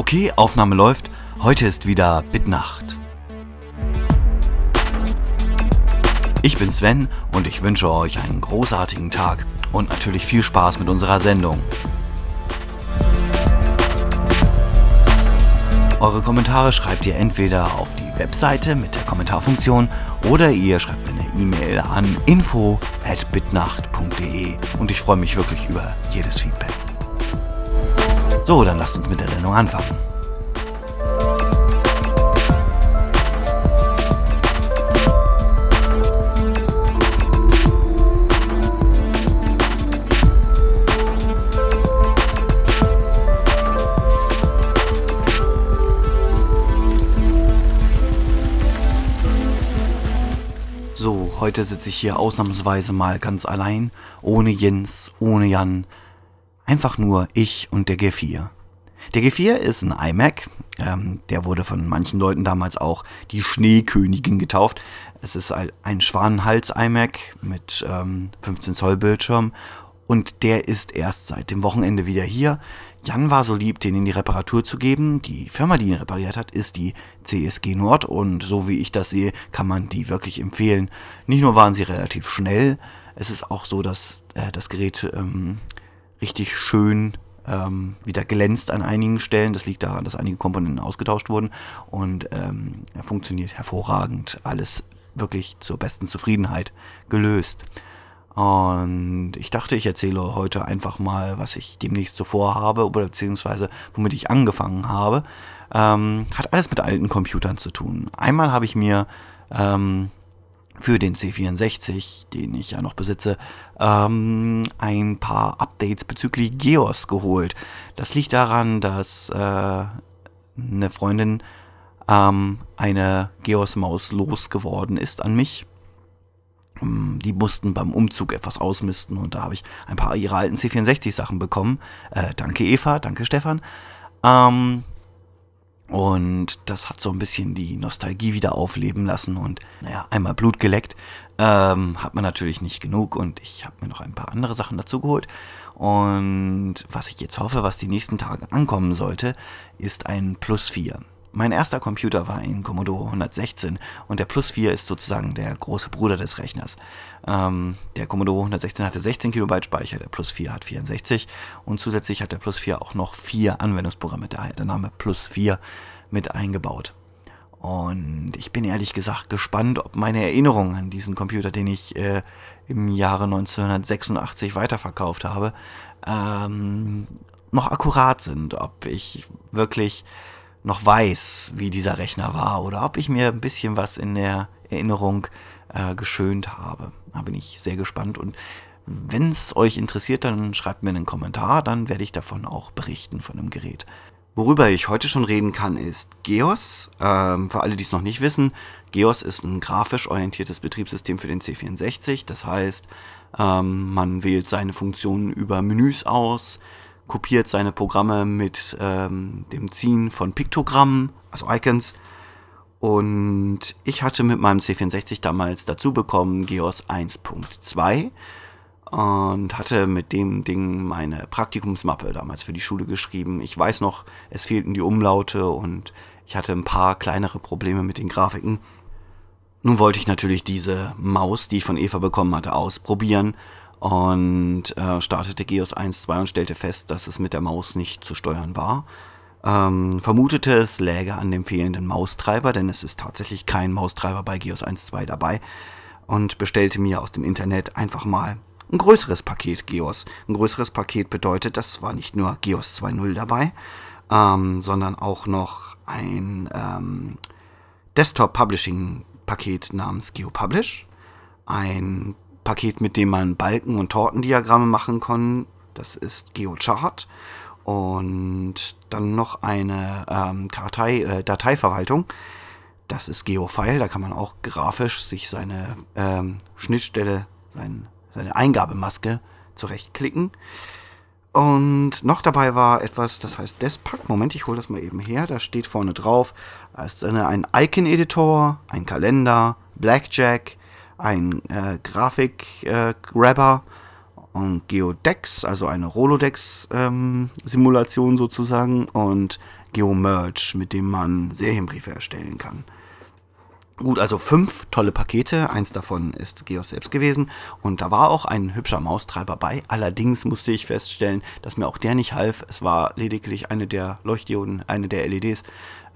Okay, Aufnahme läuft. Heute ist wieder Bitnacht. Ich bin Sven und ich wünsche euch einen großartigen Tag und natürlich viel Spaß mit unserer Sendung. Eure Kommentare schreibt ihr entweder auf die Webseite mit der Kommentarfunktion oder ihr schreibt mir eine E-Mail an info@bitnacht.de und ich freue mich wirklich über jedes Feedback. So, dann lasst uns mit der Sendung anfangen. So, heute sitze ich hier ausnahmsweise mal ganz allein, ohne Jens, ohne Jan, einfach nur ich und der G4. Der G4 ist ein iMac, ähm, der wurde von manchen Leuten damals auch die Schneekönigin getauft. Es ist ein Schwanenhals-iMac mit ähm, 15 Zoll Bildschirm und der ist erst seit dem Wochenende wieder hier. Jan war so lieb, den in die Reparatur zu geben. Die Firma, die ihn repariert hat, ist die CSG Nord und so wie ich das sehe, kann man die wirklich empfehlen. Nicht nur waren sie relativ schnell, es ist auch so, dass äh, das Gerät ähm, richtig schön ähm, wieder glänzt an einigen Stellen. Das liegt daran, dass einige Komponenten ausgetauscht wurden und ähm, er funktioniert hervorragend. Alles wirklich zur besten Zufriedenheit gelöst. Und ich dachte, ich erzähle heute einfach mal, was ich demnächst zuvor habe, oder beziehungsweise womit ich angefangen habe. Ähm, hat alles mit alten Computern zu tun. Einmal habe ich mir ähm, für den C64, den ich ja noch besitze, ähm, ein paar Updates bezüglich Geos geholt. Das liegt daran, dass äh, eine Freundin ähm, eine Geos-Maus losgeworden ist an mich ähm, die mussten beim Umzug etwas ausmisten und da habe ich ein paar ihrer alten C64-Sachen bekommen. Äh, danke Eva, danke Stefan. Ähm, und das hat so ein bisschen die Nostalgie wieder aufleben lassen und naja, einmal Blut geleckt. Ähm, hat man natürlich nicht genug und ich habe mir noch ein paar andere Sachen dazu geholt. Und was ich jetzt hoffe, was die nächsten Tage ankommen sollte, ist ein Plus 4. Mein erster Computer war ein Commodore 116 und der Plus 4 ist sozusagen der große Bruder des Rechners. Ähm, der Commodore 116 hatte 16 KB Speicher, der Plus 4 hat 64 und zusätzlich hat der Plus 4 auch noch vier Anwendungsprogramme, daher der Name Plus 4 mit eingebaut. Und ich bin ehrlich gesagt gespannt, ob meine Erinnerungen an diesen Computer, den ich äh, im Jahre 1986 weiterverkauft habe, ähm, noch akkurat sind, ob ich wirklich noch weiß, wie dieser Rechner war oder ob ich mir ein bisschen was in der Erinnerung äh, geschönt habe. Da bin ich sehr gespannt und wenn es euch interessiert, dann schreibt mir einen Kommentar, dann werde ich davon auch berichten von dem Gerät. Worüber ich heute schon reden kann, ist GEOS. Ähm, für alle, die es noch nicht wissen, GEOS ist ein grafisch orientiertes Betriebssystem für den C64. Das heißt, ähm, man wählt seine Funktionen über Menüs aus, kopiert seine Programme mit ähm, dem Ziehen von Piktogrammen, also Icons. Und ich hatte mit meinem C64 damals dazu bekommen GEOS 1.2 und hatte mit dem Ding meine Praktikumsmappe damals für die Schule geschrieben. Ich weiß noch, es fehlten die Umlaute und ich hatte ein paar kleinere Probleme mit den Grafiken. Nun wollte ich natürlich diese Maus, die ich von Eva bekommen hatte, ausprobieren und äh, startete GEOS 1.2 und stellte fest, dass es mit der Maus nicht zu steuern war. Ähm, vermutete es läge an dem fehlenden Maustreiber, denn es ist tatsächlich kein Maustreiber bei GEOS 1.2 dabei und bestellte mir aus dem Internet einfach mal ein größeres Paket GEOS. Ein größeres Paket bedeutet, das war nicht nur GEOS 2.0 dabei, ähm, sondern auch noch ein ähm, Desktop Publishing Paket namens GeoPublish, ein Paket, mit dem man Balken- und Tortendiagramme machen kann. Das ist GeoChart. Und dann noch eine ähm, Kartei, äh, Dateiverwaltung. Das ist GeoFile. Da kann man auch grafisch sich seine ähm, Schnittstelle, sein, seine Eingabemaske zurechtklicken. Und noch dabei war etwas, das heißt Despack. Moment, ich hole das mal eben her. Da steht vorne drauf, da ist ein Icon-Editor, ein Kalender, Blackjack, ein äh, Grafik-Grabber und Geodex, also eine Rolodex-Simulation ähm, sozusagen und Geomerge, mit dem man Serienbriefe erstellen kann. Gut, also fünf tolle Pakete. Eins davon ist Geos selbst gewesen. Und da war auch ein hübscher Maustreiber bei. Allerdings musste ich feststellen, dass mir auch der nicht half. Es war lediglich eine der Leuchtdioden, eine der LEDs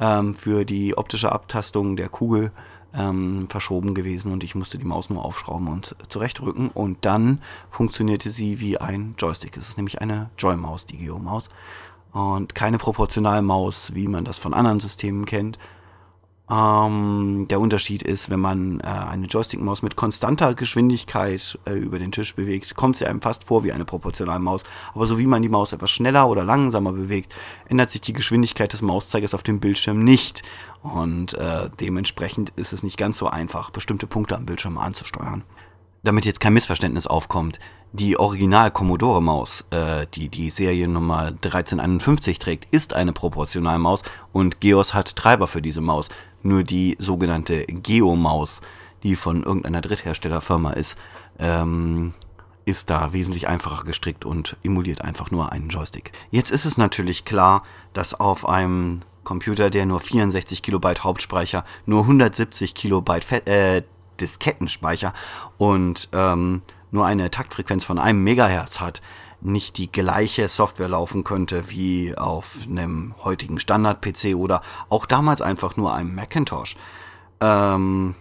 ähm, für die optische Abtastung der Kugel ähm, verschoben gewesen. Und ich musste die Maus nur aufschrauben und zurechtrücken. Und dann funktionierte sie wie ein Joystick. Es ist nämlich eine Joy-Maus, die Geo-Maus. Und keine proportionale Maus, wie man das von anderen Systemen kennt ähm, der Unterschied ist, wenn man äh, eine Joystick-Maus mit konstanter Geschwindigkeit äh, über den Tisch bewegt, kommt sie einem fast vor wie eine proportionale Maus. Aber so wie man die Maus etwas schneller oder langsamer bewegt, ändert sich die Geschwindigkeit des Mauszeigers auf dem Bildschirm nicht. Und äh, dementsprechend ist es nicht ganz so einfach, bestimmte Punkte am Bildschirm anzusteuern. Damit jetzt kein Missverständnis aufkommt, die Original Commodore Maus, äh, die die Seriennummer 1351 trägt, ist eine Proportionalmaus und Geos hat Treiber für diese Maus. Nur die sogenannte Geo-Maus, die von irgendeiner Drittherstellerfirma ist, ähm, ist da wesentlich einfacher gestrickt und emuliert einfach nur einen Joystick. Jetzt ist es natürlich klar, dass auf einem Computer, der nur 64 Kilobyte Hauptspeicher, nur 170 Kilobyte Fe äh, Diskettenspeicher und ähm, nur eine Taktfrequenz von einem Megahertz hat, nicht die gleiche Software laufen könnte wie auf einem heutigen Standard-PC oder auch damals einfach nur einem Macintosh. Ähm,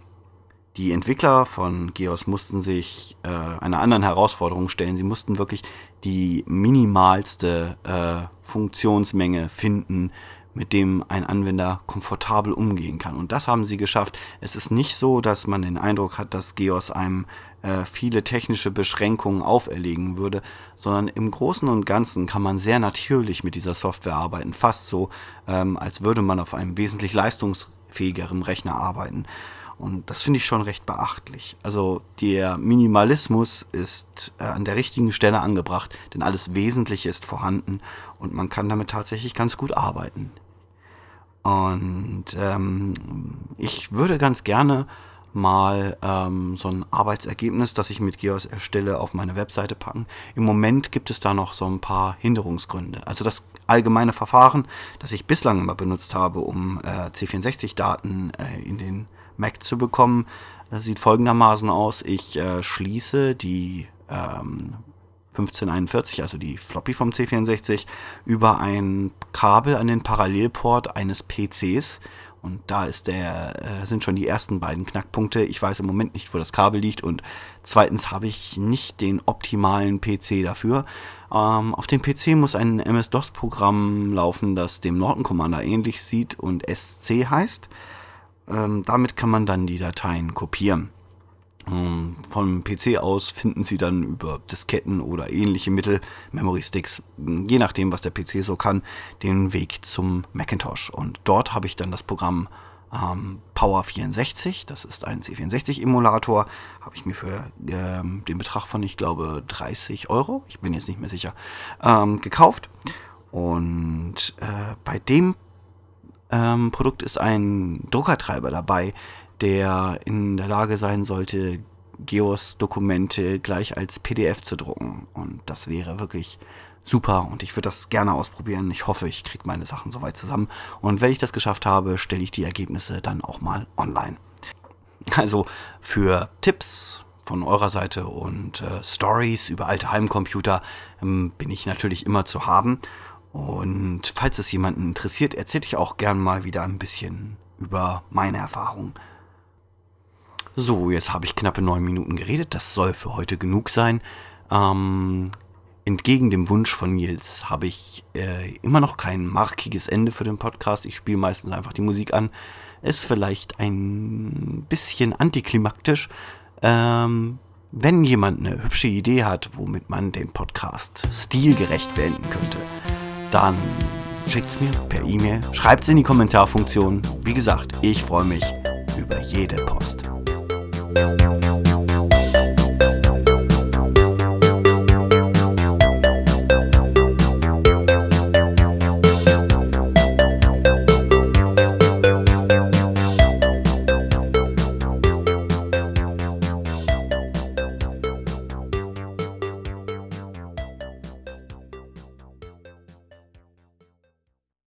die Entwickler von Geos mussten sich äh, einer anderen Herausforderung stellen. Sie mussten wirklich die minimalste äh, Funktionsmenge finden, mit dem ein Anwender komfortabel umgehen kann. Und das haben sie geschafft. Es ist nicht so, dass man den Eindruck hat, dass Geos einem äh, viele technische Beschränkungen auferlegen würde, sondern im Großen und Ganzen kann man sehr natürlich mit dieser Software arbeiten, fast so, ähm, als würde man auf einem wesentlich leistungsfähigeren Rechner arbeiten. Und das finde ich schon recht beachtlich. Also der Minimalismus ist äh, an der richtigen Stelle angebracht, denn alles Wesentliche ist vorhanden und man kann damit tatsächlich ganz gut arbeiten. Und ähm, ich würde ganz gerne mal ähm, so ein Arbeitsergebnis, das ich mit Geos erstelle, auf meine Webseite packen. Im Moment gibt es da noch so ein paar Hinderungsgründe. Also das allgemeine Verfahren, das ich bislang immer benutzt habe, um äh, C64-Daten äh, in den Mac zu bekommen, sieht folgendermaßen aus. Ich äh, schließe die ähm, 1541, also die Floppy vom C64, über ein Kabel an den Parallelport eines PCs und da der, äh, sind schon die ersten beiden Knackpunkte. Ich weiß im Moment nicht, wo das Kabel liegt. Und zweitens habe ich nicht den optimalen PC dafür. Ähm, auf dem PC muss ein MS-DOS-Programm laufen, das dem Norton Commander ähnlich sieht und SC heißt. Ähm, damit kann man dann die Dateien kopieren. Ähm, vom PC aus finden Sie dann über Disketten oder ähnliche Mittel, Memory Sticks, je nachdem, was der PC so kann, den Weg zum Macintosh. Und dort habe ich dann das Programm ähm, Power 64, das ist ein C64-Emulator, habe ich mir für ähm, den Betrag von, ich glaube, 30 Euro, ich bin jetzt nicht mehr sicher, ähm, gekauft. Und äh, bei dem ähm, Produkt ist ein Druckertreiber dabei, der in der Lage sein sollte, Geos-Dokumente gleich als PDF zu drucken. Und das wäre wirklich super und ich würde das gerne ausprobieren. Ich hoffe, ich kriege meine Sachen soweit zusammen. Und wenn ich das geschafft habe, stelle ich die Ergebnisse dann auch mal online. Also für Tipps von eurer Seite und äh, Stories über alte Heimcomputer ähm, bin ich natürlich immer zu haben. Und falls es jemanden interessiert, erzähle ich auch gern mal wieder ein bisschen über meine Erfahrungen. So, jetzt habe ich knappe neun Minuten geredet. Das soll für heute genug sein. Ähm, entgegen dem Wunsch von Nils habe ich äh, immer noch kein markiges Ende für den Podcast. Ich spiele meistens einfach die Musik an. Ist vielleicht ein bisschen antiklimaktisch. Ähm, wenn jemand eine hübsche Idee hat, womit man den Podcast stilgerecht beenden könnte, dann schickt es mir per E-Mail, schreibt es in die Kommentarfunktion. Wie gesagt, ich freue mich über jede Post.